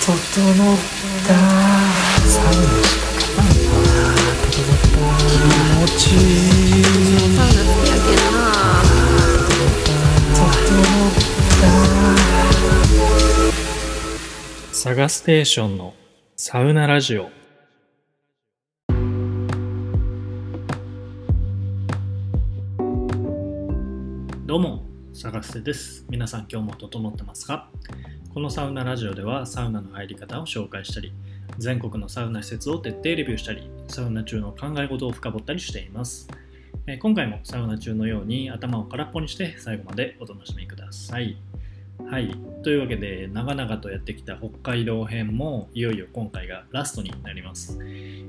整った。サウナしたかな整った気持ち。いいサウナ好きやけんな整ったサガステーションのサウナラジオ。どうも。探せです。皆さん今日も整ってますか？このサウナラジオではサウナの入り方を紹介したり全国のサウナ施設を徹底レビューしたりサウナ中の考え事を深掘ったりしています。え今回もサウナ中のように頭を空っぽにして最後までお楽しみください。はい。というわけで長々とやってきた北海道編もいよいよ今回がラストになります。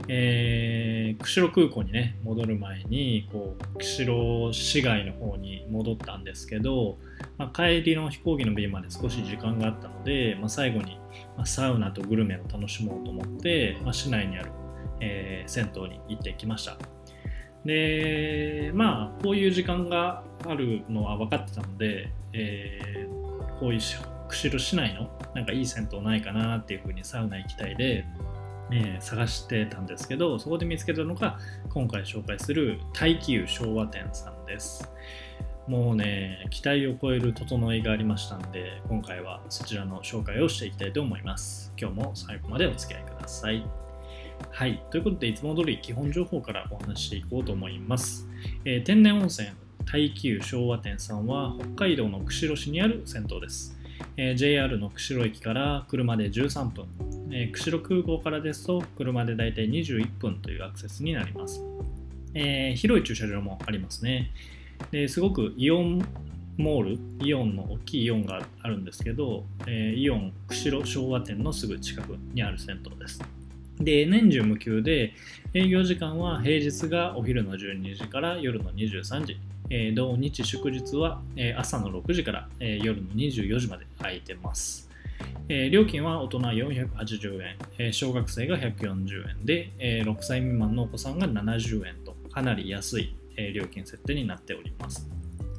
えー釧路空港にね戻る前にこう釧路市街の方に戻ったんですけど、まあ、帰りの飛行機の便まで少し時間があったので、まあ、最後に、サウナとグルメを楽しもうと思って、まあ、市内にある、えー銭湯に行ってきました。でまあこういう時間があるのは分かってたので、えーこういう釧路市内の？なんかいい銭湯ないかなっていうふうにサウナ行きたいで、えー探してたんですけどそこで見つけたのが今回紹介する大気湯昭和店さんですもうね期待を超える整いがありましたんで今回はそちらの紹介をしていきたいと思います今日も最後までお付き合いくださいはい。ということで、いつも通り基本情報からお話ししていこうと思います。えー天然温泉大気湯昭和店さんは北海道の釧路市にある銭湯です。えー JR の釧路駅から車で13分、えー釧路空港からですと車でだいたい21分というアクセスになります。えー広い駐車場もありますね。ですごくイオンモール、イオンの大きいイオンがあるんですけど、えイオン釧路昭和店のすぐ近くにある銭湯です。で、年中無休で、営業時間は平日がお昼の12時から夜の23時、えー土日祝日は、え朝の6時から、え夜の24時まで空いてます。え料金は大人480円、え小学生が140円で、え6歳未満のお子さんが70円とかなり安い、え料金設定になっております。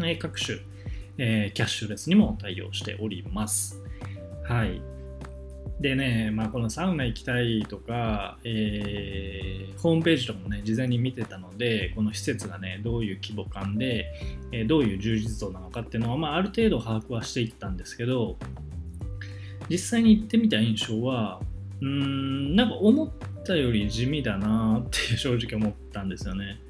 えー各種、えキャッシュレスにも対応しております。はい。でね、まあ、このサウナ行きたいとか、えーホームページとかもね、事前に見てたので、この施設がね、どういう規模感で、えーどういう充実度なのかっていうのは、まあ、ある程度把握はしていったんですけど、実際に行ってみた印象は、うーん、なんか思ったより地味だなって正直思ったんですよね。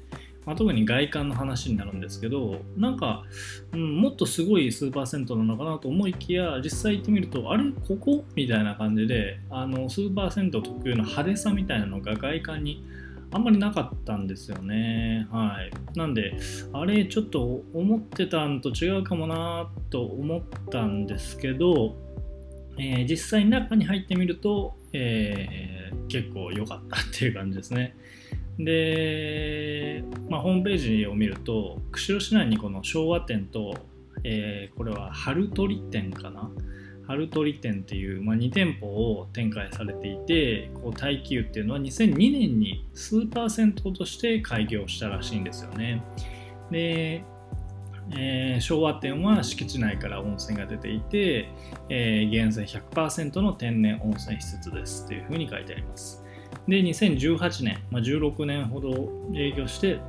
まあ、特に外観の話になるんですけど、なんか、うん、もっとすごいスーパー銭湯なのかなと思いきや実際行ってみるとあれここ？みたいな感じであのスーパー銭湯特有の派手さみたいなのが外観にあんまりなかったんですよね。はい。なんであれちょっと思ってたんと違うかもなと思ったんですけど、えー実際中に入ってみると、えー結構良かったっていう感じですね。で、まあ、ホームページを見ると釧路市内にこの昭和店と、えーこれは春鳥店かな？春鳥店っていう、まあ、2店舗を展開されていてこう大気湯っていうのは2002年にスーパー銭湯として開業したらしいんですよね。で、えー昭和店は敷地内から温泉が出ていて、えー源泉100%の天然温泉施設ですっていうふうに書いてあります。で2018年、まあ、16年ほど営業して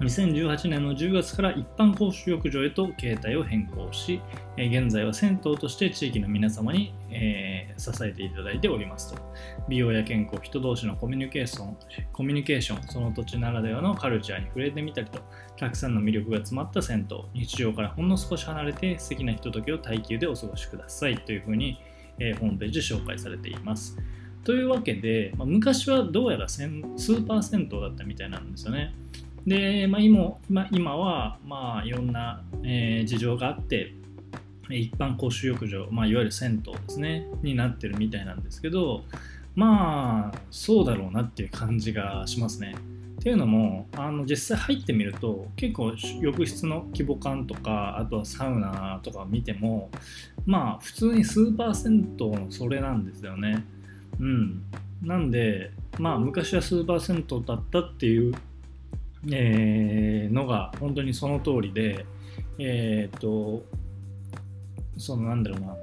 2018年の10月から一般公衆浴場へと形態を変更し、現在は銭湯として地域の皆様に、えー支えていただいておりますと。美容や健康人同士のコミュニケーションコミュニケーションその土地ならではのカルチャーに触れてみたりとたくさんの魅力が詰まった銭湯日常からほんの少し離れて素敵なひとときを耐久でお過ごしくださいというふうに、えーホームページで紹介されています。というわけで、まあ昔はどうやらせんスーパー銭湯だったみたいなんですよねで、まあ、今今今は、まあ、いろんな、えー事情があって一般公衆浴場、まあ、いわゆる銭湯ですねになってるみたいなんですけどまあそうだろうなっていう感じがしますね。っていうのもあの実際入ってみると結構浴室の規模感とかあとはサウナとか見てもまあ普通にスーパー銭湯のそれなんですよね。うん、なんでまあ昔はスーパー銭湯だったっていう、えーのが本当にその通りでえーっとそのなんだろうな。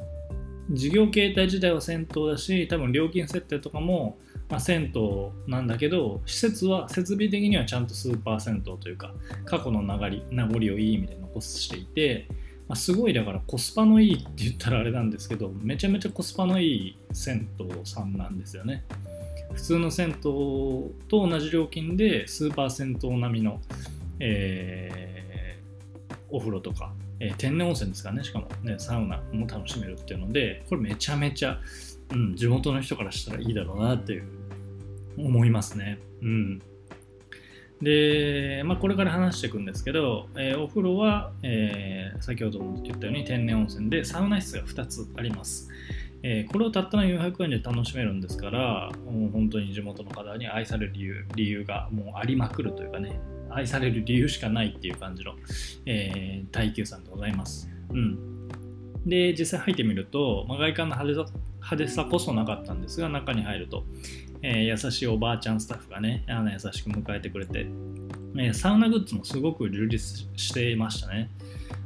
事業形態自体は銭湯だし多分料金設定とかも、まあ、銭湯なんだけど施設は設備的にはちゃんとスーパー銭湯というか過去の流り名残をいい意味で残していて、まあ、すごいだからコスパのいいって言ったらあれなんですけどめちゃめちゃコスパのいい銭湯さんなんですよね普通の銭湯と同じ料金でスーパー銭湯並みの、えー、お風呂とかえー、天然温泉ですかね、しかもね、サウナも楽しめるっていうので、これめちゃめちゃ、うん、地元の人からしたらいいだろうなっていう思いますね。うん。で、まあ、これから話していくんですけど、えー、お風呂は、えー、先ほども言ったように天然温泉でサウナ室が2つあります。えー、これをたったの400円で楽しめるんですから、もう本当に地元の方に愛される理由理由がもうありまくるというかね、愛される理由しかないっていう感じの、えー、耐久さんでございます。うん。で、実際入ってみると、まあ、外観の派手さ派手さこそなかったんですが、中に入ると、え、優しいおばあちゃんスタッフがね、あの優しく迎えてくれて、え、サウナグッズもすごく充実していましたね。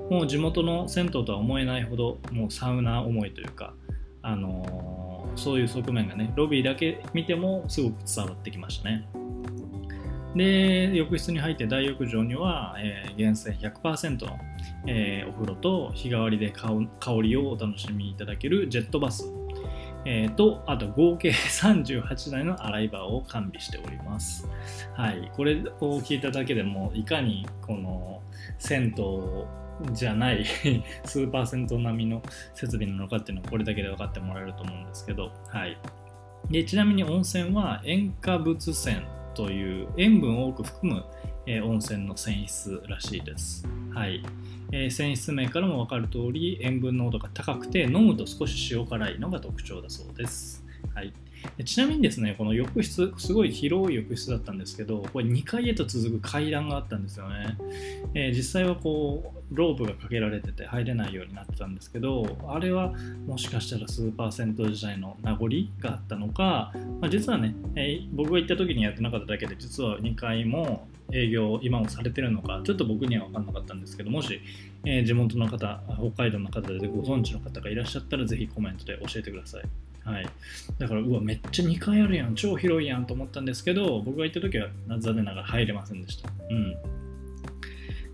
もう地元の銭湯とは思えないほど、もうサウナ思いというか、あのー、そういう側面がね、ロビーだけ見てもすごく伝わってきましたね。で、浴室に入って大浴場には、えー、源泉100%の、えー、お風呂と日替わりで香りをお楽しみいただけるジェットバス、えー、と、あと合計38台の洗い場を完備しております。はい。これを聞いただけでも、いかにこの銭湯じゃない スーパー銭湯並みの設備なのかっていうのはこれだけで分かってもらえると思うんですけど、はい。でちなみに温泉は塩化物泉という塩分を多く含む、え、温泉の泉質らしいです。はい。えー、泉質名からも分かる通り塩分濃度が高くて飲むと少し塩辛いのが特徴だそうです。はい、ちなみにですね、この浴室、すごい広い浴室だったんですけど、これ2階へと続く階段があったんですよね。えー、実際はこう、ロープがかけられてて入れないようになってたんですけど、あれはもしかしたらスーパー銭湯時代の名残があったのか、まあ、実はね、えー、僕が行った時にやってなかっただけで、実は2階も営業今もされてるのか、ちょっと僕には分かんなかったんですけど、もし、えー、地元の方、北海道の方でご存知の方がいらっしゃったら、ぜひコメントで教えてください。はい、だからうわめっちゃ2階あるやん超広いやんと思ったんですけど僕が行った時は残念ながら入れませんでしたうん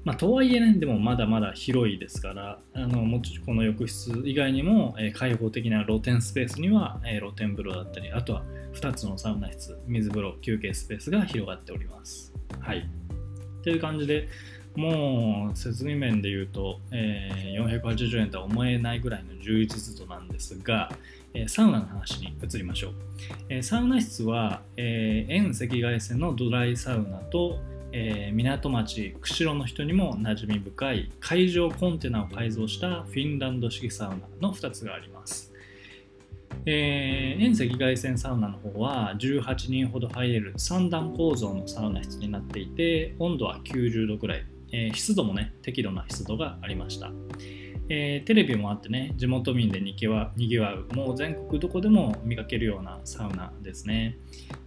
まあ、とはいえね、でもまだまだ広いですから、あのもちこの浴室以外にも、えー、開放的な露天スペースには、えー、露天風呂だったり、あとは2つのサウナ室、水風呂、休憩スペースが広がっております。はい。という感じで、もう設備面で言うと、えー、480円とは思えないぐらいの充実度なんですが、えサウナの話に移りましょう。えサウナ室は、え遠赤外線のドライサウナと、え港町釧路の人にも馴染み深い海上コンテナを改造したフィンランド式サウナの2つがあります。えー、遠赤外線サウナの方は18人ほど入れる3段構造のサウナ室になっていて温度は90度くらい、えー、湿度もね適度な湿度がありました、えー、テレビもあってね地元民でにぎわにぎわうもう全国どこでも見かけるようなサウナですね。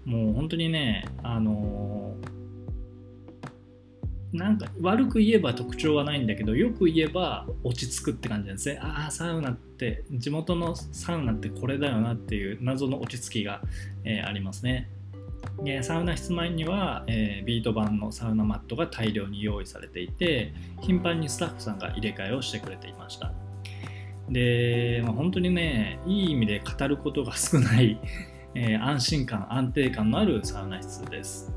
もう本当にねあのー、なんか悪く言えば特徴はないんだけどよく言えば落ち着くって感じなんですね。ああサウナって地元のサウナってこれだよなっていう謎の落ち着きが、えー、ありますね。サウナ室前には、えー、ビート板のサウナマットが大量に用意されていて頻繁にスタッフさんが入れ替えをしてくれていました。で、まあ、本当にねいい意味で語ることが少ない、えー、安心感安定感のあるサウナ室です。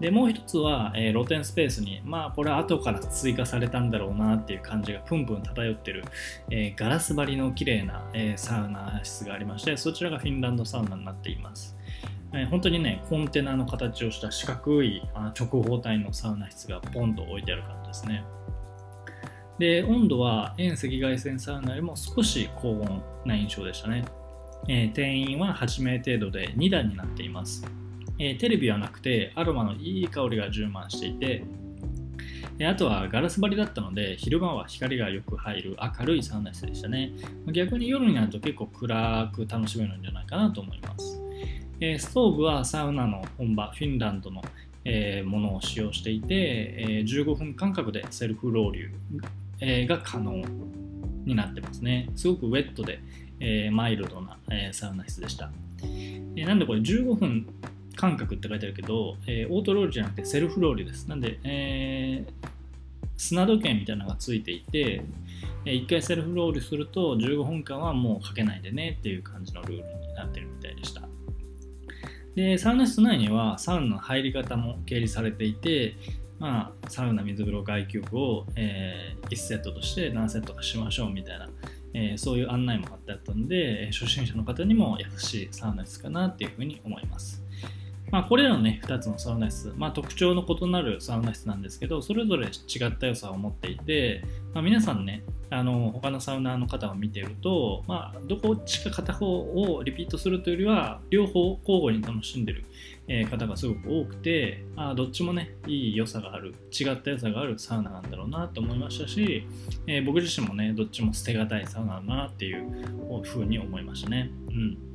でもう一つは、えー、露天スペースにまあこれは後から追加されたんだろうなっていう感じがプンプン漂ってる、えー、ガラス張りの綺麗な、えー、サウナ室がありましてそちらがフィンランドサウナになっています。え本当にね、コンテナの形をした四角い直方体のサウナ室がポンと置いてある感じですね。で、温度は遠赤外線サウナよりも少し高温な印象でしたね。えー、定員は8名程度で2段になっています、えー、テレビはなくてアロマのいい香りが充満していて、あとはガラス張りだったので昼間は光がよく入る明るいサウナ室でしたね。逆に夜になると結構暗く楽しめるんじゃないかなと思います。えストーブはサウナの本場フィンランドの、えものを使用していて、え15分間隔でセルフロウリュ、えが可能になってますね。すごくウェットで、え、マイルドな、え、サウナ室でした。え、なんでこれ15分間隔って書いてあるけど、えオートロールじゃなくてセルフロールです。なんで、え砂時計みたいなのがついていて、1回セルフロールすると15分間はもうかけないでねっていう感じのルールになってるみたいでした。で、サウナ室内にはサウナの入り方も掲示されていて、まあ、サウナ水風呂外気浴を、えー、1セットとして何セットかしましょうみたいな、えー、そういう案内も貼ってあったんで初心者の方にも優しいサウナ室かなっていうふうに思います。まあ、これらのね、2つのサウナ室、まあ、特徴の異なるサウナ室なんですけど、それぞれ違った良さを持っていて、まあ、皆さんね、あの他のサウナーの方を見ていると、まあ、どこっちか片方をリピートするというよりは、両方交互に楽しんでる、え方がすごく多くて、あどっちもね、いい良さがある、違った良さがあるサウナなんだろうなと思いましたし、えー、僕自身もね、どっちも捨てがたいサウナだなっていうふうに思いましたね。うん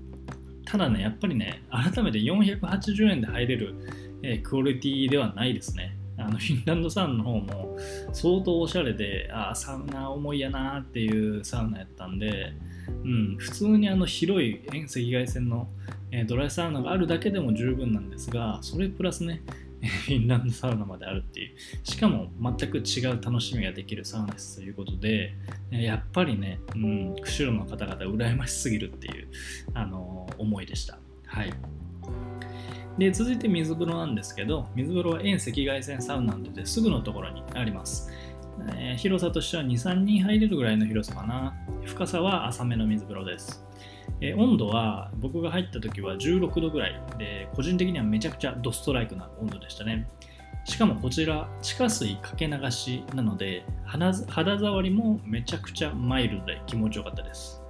ただね、やっぱりね、改めて480円で入れる、えー、クオリティではないですね。あのフィンランドサウナの方も相当おしゃれで、あサウナ重いやなっていうサウナやったんで、うん、普通にあの広い遠赤外線の、えー、ドライサウナがあるだけでも十分なんですが、それプラスね、フィンランドサウナまであるっていう。しかも全く違う楽しみができるサウナ室ということでやっぱりね、うん、釧路の方々羨ましすぎるっていう、あの、思いでした。はい。で続いて水風呂なんですけど水風呂は遠赤外線サウナなのですぐのところにあります。えー、広さとしては2、3人入れるぐらいの広さかな。深さは浅めの水風呂です。え温度は僕が入った時は16度ぐらいで個人的にはめちゃくちゃドストライクな温度でしたねしかもこちら地下水かけ流しなので肌触りもめちゃくちゃマイルドで気持ちよかったです、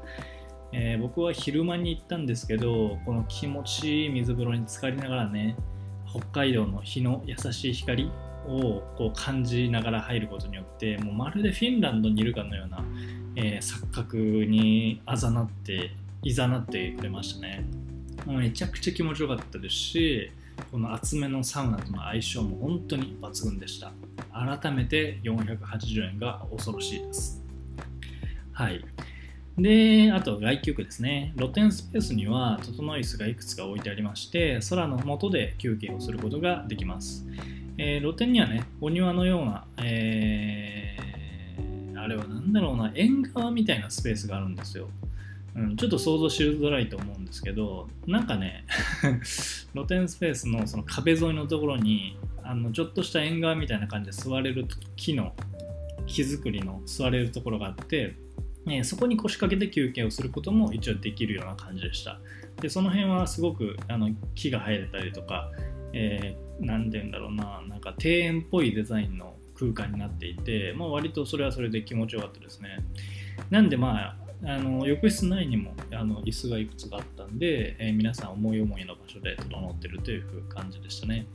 えー、僕は昼間に行ったんですけどこの気持ちいい水風呂に浸かりながらね北海道の日の優しい光をこう感じながら入ることによってもうまるでフィンランドにいるかのような、えー、錯覚にあざなっていざなってくれましたねめちゃくちゃ気持ちよかったですしこの厚めのサウナとの相性も本当に抜群でした改めて480円が恐ろしいですはいで、あと外気浴ですね。露天スペースには整い椅子がいくつか置いてありまして、空の下で休憩をすることができます。えー、露天にはね、お庭のような、えー、あれは何だろうな、縁側みたいなスペースがあるんですよ。うん、ちょっと想像しづらいと思うんですけどなんかね 露天スペースのその壁沿いのところにあのちょっとした縁側みたいな感じで座れる木の木造りの座れるところがあって、ね、そこに腰掛けて休憩をすることも一応できるような感じでしたでその辺はすごくあの木が生えてたりとか、えー、何て言うんだろうななんか庭園っぽいデザインの空間になっていて、まあ、割とそれはそれで気持ちよかったですねなんでまああの浴室内にもあの椅子がいくつかあったんで、えー、皆さん思い思いの場所で整ってるという感じでしたね。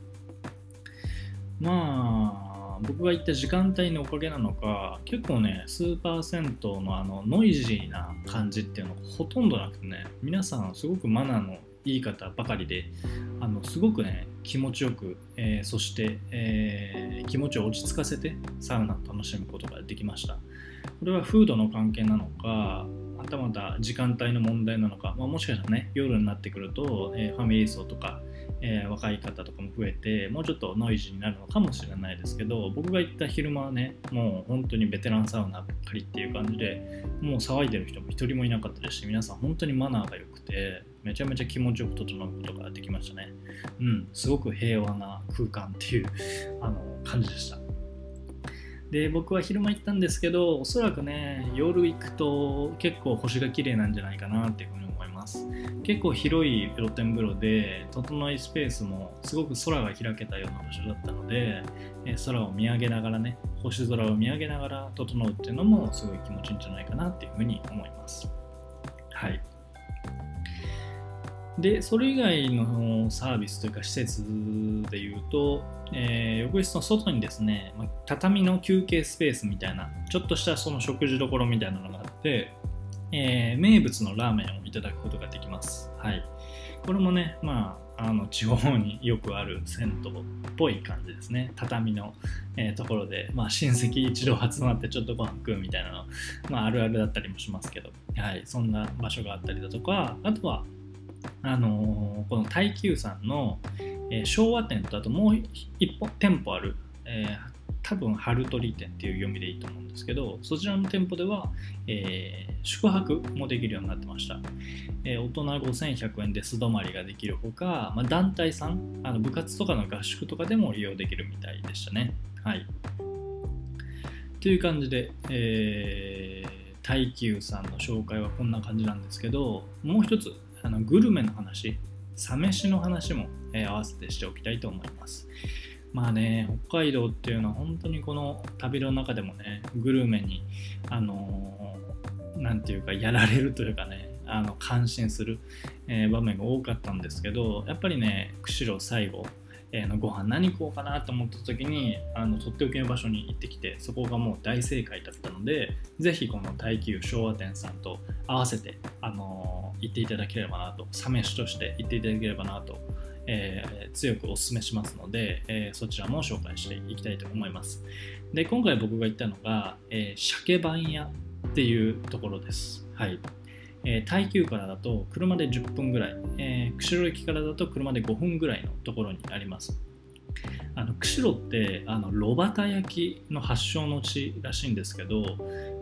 まあ、僕が行った時間帯のおかげなのか、結構ね、スーパー銭湯のあのノイジーな感じっていうのがほとんどなくてね、皆さんすごくマナーのいい方ばかりで、あのすごくね、気持ちよく、えー、そして、えー、気持ちを落ち着かせてサウナを楽しむことができました。これは風土の関係なのか、はたまた時間帯の問題なのか、まあ、もしかしたらね、夜になってくると、えー、ファミリー層とか、えー、若い方とかも増えて、もうちょっとノイジーになるのかもしれないですけど、僕が行った昼間はね、もう本当にベテランサウナばっかりっていう感じで、もう騒いでる人も一人もいなかったですし、皆さん本当にマナーが良くて、めちゃめちゃ気持ちよく整うことができましたね。うん、すごく平和な空間っていうあの感じでした。で僕は昼間行ったんですけどおそらくね夜行くと結構星が綺麗なんじゃないかなっていうふうに思います結構広い露天風呂で整いスペースもすごく空が開けたような場所だったので空を見上げながらね星空を見上げながら整うっていうのもすごい気持ちいいんじゃないかなっていうふうに思いますはいで、それ以外のサービスというか施設でいうと、えー、浴室の外にですね、畳の休憩スペースみたいな、ちょっとしたその食事どころみたいなのがあって、えー、名物のラーメンをいただくことができます。はい。これもね、まあ、あの地方によくある銭湯っぽい感じですね畳の、えーところで、まあ、親戚一同集まってちょっとご飯食うみたいなの、まあ、あるあるだったりもしますけど、はい、そんな場所があったりだとかあとはあのーこの耐久さんの、えー昭和店とあともう一本店舗ある、えー多分春鳥店っていう読みでいいと思うんですけどそちらの店舗では、えー宿泊もできるようになってました、えー大人5100円で素泊まりができるほか、まあ、団体さんあの部活とかの合宿とかでも利用できるみたいでしたね。はい。という感じで、えー、耐久さんの紹介はこんな感じなんですけどもう一つあのグルメの話サ飯の話も、えー合わせてしておきたいと思います。まあね北海道っていうのは本当にこの旅の中でもねグルメにあのーていうかやられるというかねあの感心する、えー場面が多かったんですけどやっぱりね釧路最後えーのご飯何食おうかなと思った時にあのとっておきの場所に行ってきてそこがもう大正解だったのでぜひこの耐久昭和店さんと合わせて、あのー行っていただければなとサ飯として行っていただければなと、えー強くお勧めしますので、えーそちらも紹介していきたいと思います。で今回僕が行ったのが、えー鮭番屋っていうところです。はい。えー耐久からだと車で10分ぐらい、えー釧路駅からだと車で5分ぐらいのところにあります。あの釧路ってあの炉端焼きの発祥の地らしいんですけど、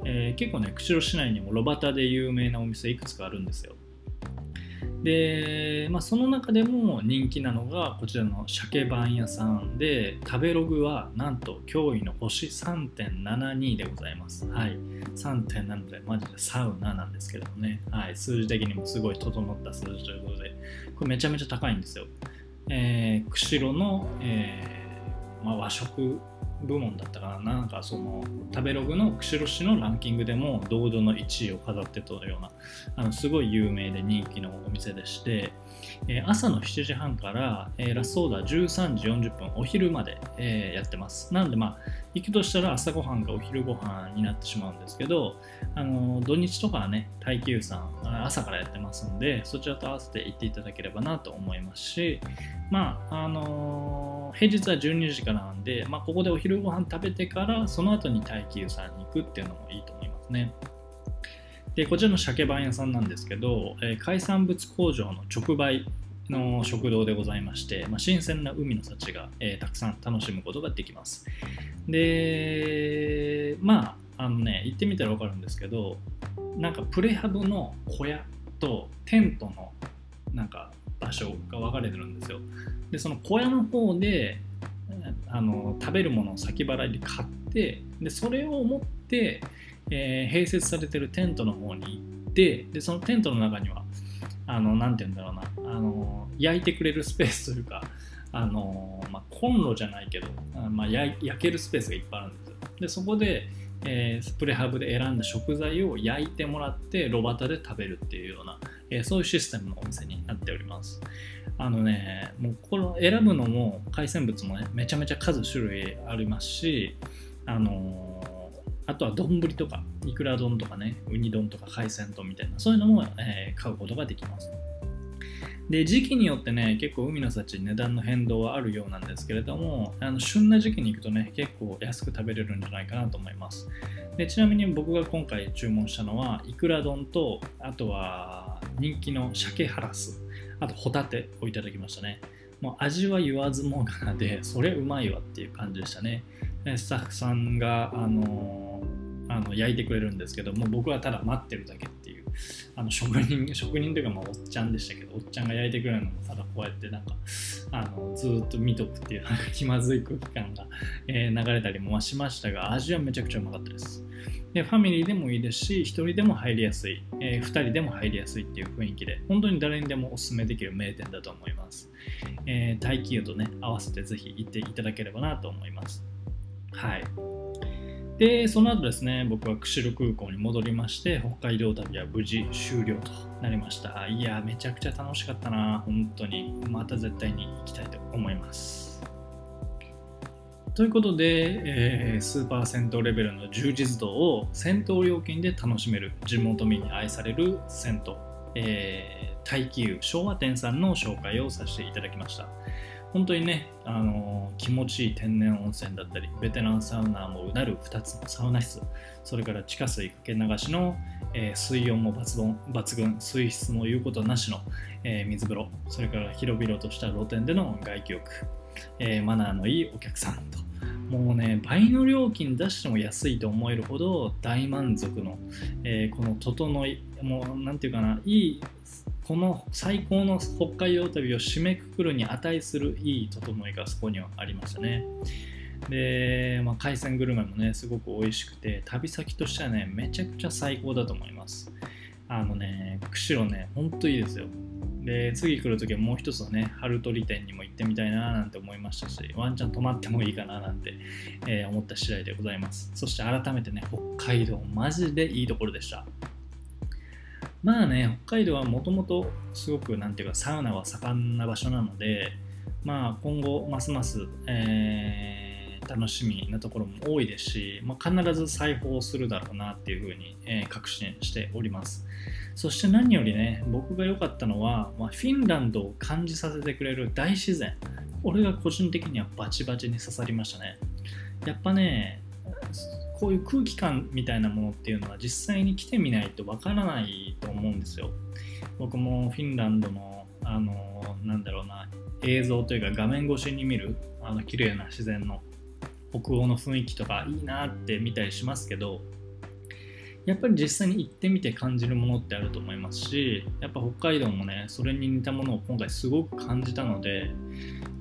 えー結構ね釧路市内にも炉端で有名なお店いくつかあるんですよ。で、まあ、その中でも人気なのがこちらの鮭番屋さんで食べログはなんと驚異の星3.72でございます。はい。3.7でマジでサウナなんですけどもね、はい、数字的にもすごい整った数字ということで。これめちゃめちゃ高いんですよ、えー釧路の、えーまあ、和食部門だったかな。なんかその食べログの釧路市のランキングでも堂々の1位を飾ってたようなあのすごい有名で人気のお店でして、えー朝の7時半から、えーラストオーダー13時40分お昼まで、えーやってます。なのでまあ行くとしたら朝ごはんかお昼ごはんになってしまうんですけどあの土日とかはね耐久さん朝からやってますんでそちらと合わせて行っていただければなと思いますしまああのー平日は12時からなんで、まあ、ここでお昼ご飯食べてからその後に耐久さんに行くっていうのもいいと思いますね。でこちらの鮭番屋さんなんですけど、えー海産物工場の直売の食堂でございまして、まあ、新鮮な海の幸が、えーたくさん楽しむことができます。でまああのね行ってみたら分かるんですけどなんかプレハブの小屋とテントのなんか場所が分かれてるんですよ。でその小屋の方であの食べるものを先払いで買ってでそれを持って、えー併設されてるテントの方に行ってでそのテントの中にはあのなて言うんだろうなあの焼いてくれるスペースというかあの、まあ、コンロじゃないけど、まあ、焼けるスペースがいっぱいあるんですよ。でそこで、えープレハブで選んだ食材を焼いてもらって炉端で食べるっていうような、えーそういうシステムのお店になっております。あのねもうこの選ぶのも海鮮物もねめちゃめちゃ数種類ありますしあのーあとは丼とかいくら丼とかねウニ丼とか海鮮丼みたいなそういうのも、え買うことができます。で時期によってね結構海の幸値段の変動はあるようなんですけれどもあの旬な時期に行くとね結構安く食べれるんじゃないかなと思います。でちなみに僕が今回注文したのはいくら丼とあとは人気の鮭ハラスあとホタテをいただきましたね。もう味は言わずもがなでそれうまいわっていう感じでしたね。スタッフさんがあのあの焼いてくれるんですけども僕はただ待ってるだけ。あの職人 職人というかまあおっちゃんでしたけどおっちゃんが焼いてくれるのもただこうやってなんかあのずっと見とくっていうなんか気まずい空気感が、えー流れたりもしましたが味はめちゃくちゃうまかったです。でファミリーでもいいですし1人でも入りやすい、え2人でも入りやすいっていう雰囲気で本当に誰にでもおすすめできる名店だと思います、えー、耐久とね合わせてぜひ行っていただければなと思います。はい。でその後ですね僕は釧路空港に戻りまして北海道旅は無事終了となりました。いやめちゃくちゃ楽しかったな本当に。また絶対に行きたいと思います。ということで、えースーパー銭湯レベルの充実度を銭湯料金で楽しめる地元民に愛される銭湯。えー、大気湯昭和店さんの紹介をさせていただきました。本当にね、あのー、気持ちいい天然温泉だったり、ベテランサウナーもうなる2つのサウナ室、それから地下水かけ流しの、えー、水温も抜群、抜群水質も言うことなしの、えー、水風呂、それから広々とした露天での外気浴、えマナーのいいお客さんと、もうね、倍の料金出しても安いと思えるほど大満足の、えこの整い、もうなんていうかな、いいこの最高の北海道旅を締めくくるに値するいい整いがそこにはありましたね。で、まあ、海鮮グルメもね、すごく美味しくて、旅先としてはね、めちゃくちゃ最高だと思います。あのね、釧路ね、ほんといいですよ。で、次来るときはもう一つのね、春鳥店にも行ってみたいななんて思いましたし、ワンチャン泊まってもいいかななんて、えー、思った次第でございます。そして改めてね、北海道、マジでいいところでした。まあね、北海道はもともとすごくなんていうかサウナは盛んな場所なので、まあ今後ますます、えー、楽しみなところも多いですし、まあ、必ず裁縫するだろうなっていうふうに、えー、確信しております。そして何よりね、僕が良かったのは、まあ、フィンランドを感じさせてくれる大自然。これが個人的にはバチバチに刺さりましたね。やっぱね、こういう空気感みたいなものっていうのは実際に来てみないとわからないと思うんですよ。僕もフィンランドの、あの、なんだろうな、映像というか画面越しに見る、あの、綺麗な自然の北欧の雰囲気とかいいなって見たりしますけど、やっぱり実際に行ってみて感じるものってあると思いますしやっぱ北海道もねそれに似たものを今回すごく感じたので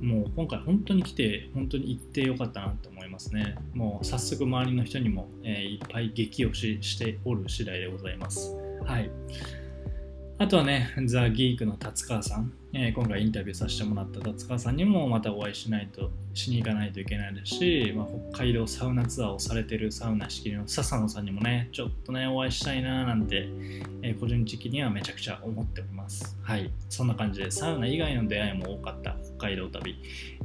もう今回本当に来て本当に行ってよかったなと思いますねもう早速周りの人にも、えー、いっぱい激推ししておる次第でございますはいあとはね、ザ・ギークの達川さん、えー、今回インタビューさせてもらった達川さんにもまたお会いしないと、しに行かないといけないですし、まあ、北海道サウナツアーをされてるサウナ仕切りの笹野さんにもね、ちょっとね、お会いしたいななんて、えー、個人的にはめちゃくちゃ思っております。はい。そんな感じで、サウナ以外の出会いも多かった海道旅、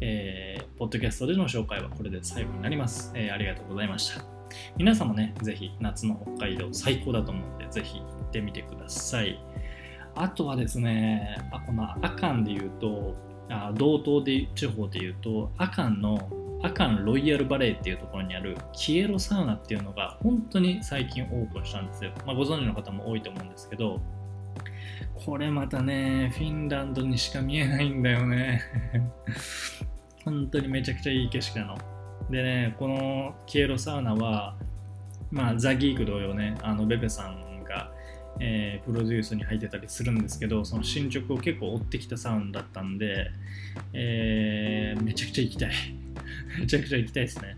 えー、ポッドキャストでの紹介はこれで最後になります。えー、ありがとうございました。皆さんもね、ぜひ夏の北海道最高だと思うので、ぜひ行ってみてください。あとはですね、あこのアカンで言うと、あ道東で地方で言うと、アカンのアカンロイヤルバレーっていうところにあるキエロサウナっていうのが本当に最近オープンしたんですよ。まあ、ご存知の方も多いと思うんですけど、これまたね、フィンランドにしか見えないんだよね。本当にめちゃくちゃいい景色なの。でね、このキエロサウナは、まあ、ザ・ギーク同様ね、あのベベさんがえー、プロデュースに入ってたりするんですけどその進捗を結構追ってきたサウンドだったんで、えー、めちゃくちゃ行きたい めちゃくちゃ行きたいですね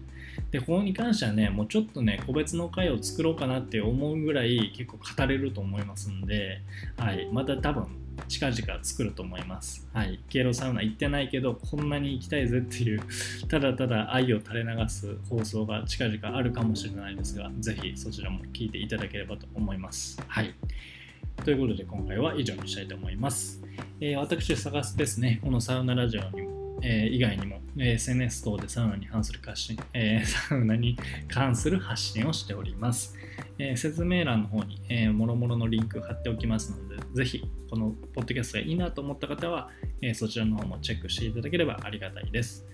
でここに関してはねもうちょっとね個別の回を作ろうかなって思うぐらい結構語れると思いますんで、はい、また多分近々作ると思います。はい。ケイロサウナ行ってないけど、こんなに行きたいぜっていう、ただただ愛を垂れ流す放送が近々あるかもしれないですが、ぜひそちらも聞いていただければと思います。はい。ということで今回は以上にしたいと思います。えー、私、探すですね、このサウナラジオにもえー、以外にも、え、SNS 等でサウナに関する発信、えー、サウナに関する発信をしております。え説明欄の方に、えー、もろもろのリンク貼っておきますので、ぜひ、このポッドキャストがいいなと思った方は、えそちらの方もチェックしていただければありがたいです。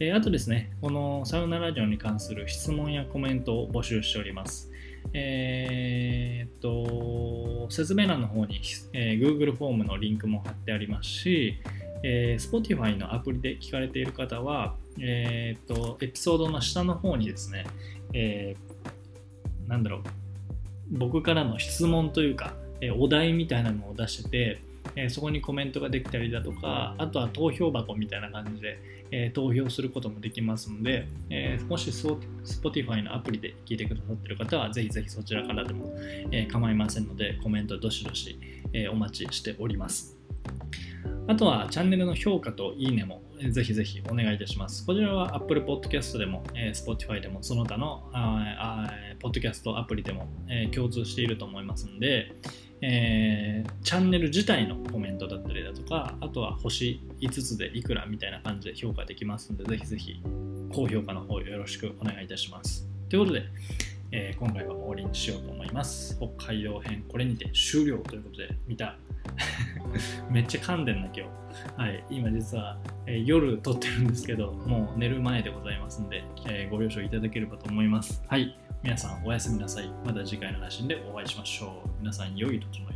えあとですね、このサウナラジオに関する質問やコメントを募集しております。えー、っと、説明欄の方に、えー、Google フォームのリンクも貼ってありますし、えー、Spotify のアプリで聞かれている方は、えー、っと、エピソードの下の方にですね、えー、なんだろう、僕からの質問というか、えお題みたいなのを出してて、えそこにコメントができたりだとか、あとは投票箱みたいな感じで、え投票することもできますので、えもし Spotify のアプリで聞いてくださっている方は、ぜひぜひそちらからでも、え構いませんので、コメントどしどし、えお待ちしております。あとはチャンネルの評価といいねもぜひぜひお願いいたします。こちらは Apple Podcast でも、え、Spotify でもその他のああポッドキャストアプリでも、え、共通していると思いますので、えー、チャンネル自体のコメントだったりだとか、あとは星5つでいくらみたいな感じで評価できますので、ぜひぜひ高評価の方よろしくお願いいたします。ということで、えー今回は終わりにしようと思います。北海道編、これにて終了ということで、見た。めっちゃ噛んでんな、今日。はい、今実は、えー夜撮ってるんですけど、もう寝る前でございますんで、えーご了承いただければと思います。はい、皆さんおやすみなさい。また次回の配信でお会いしましょう。皆さん、良い整いを。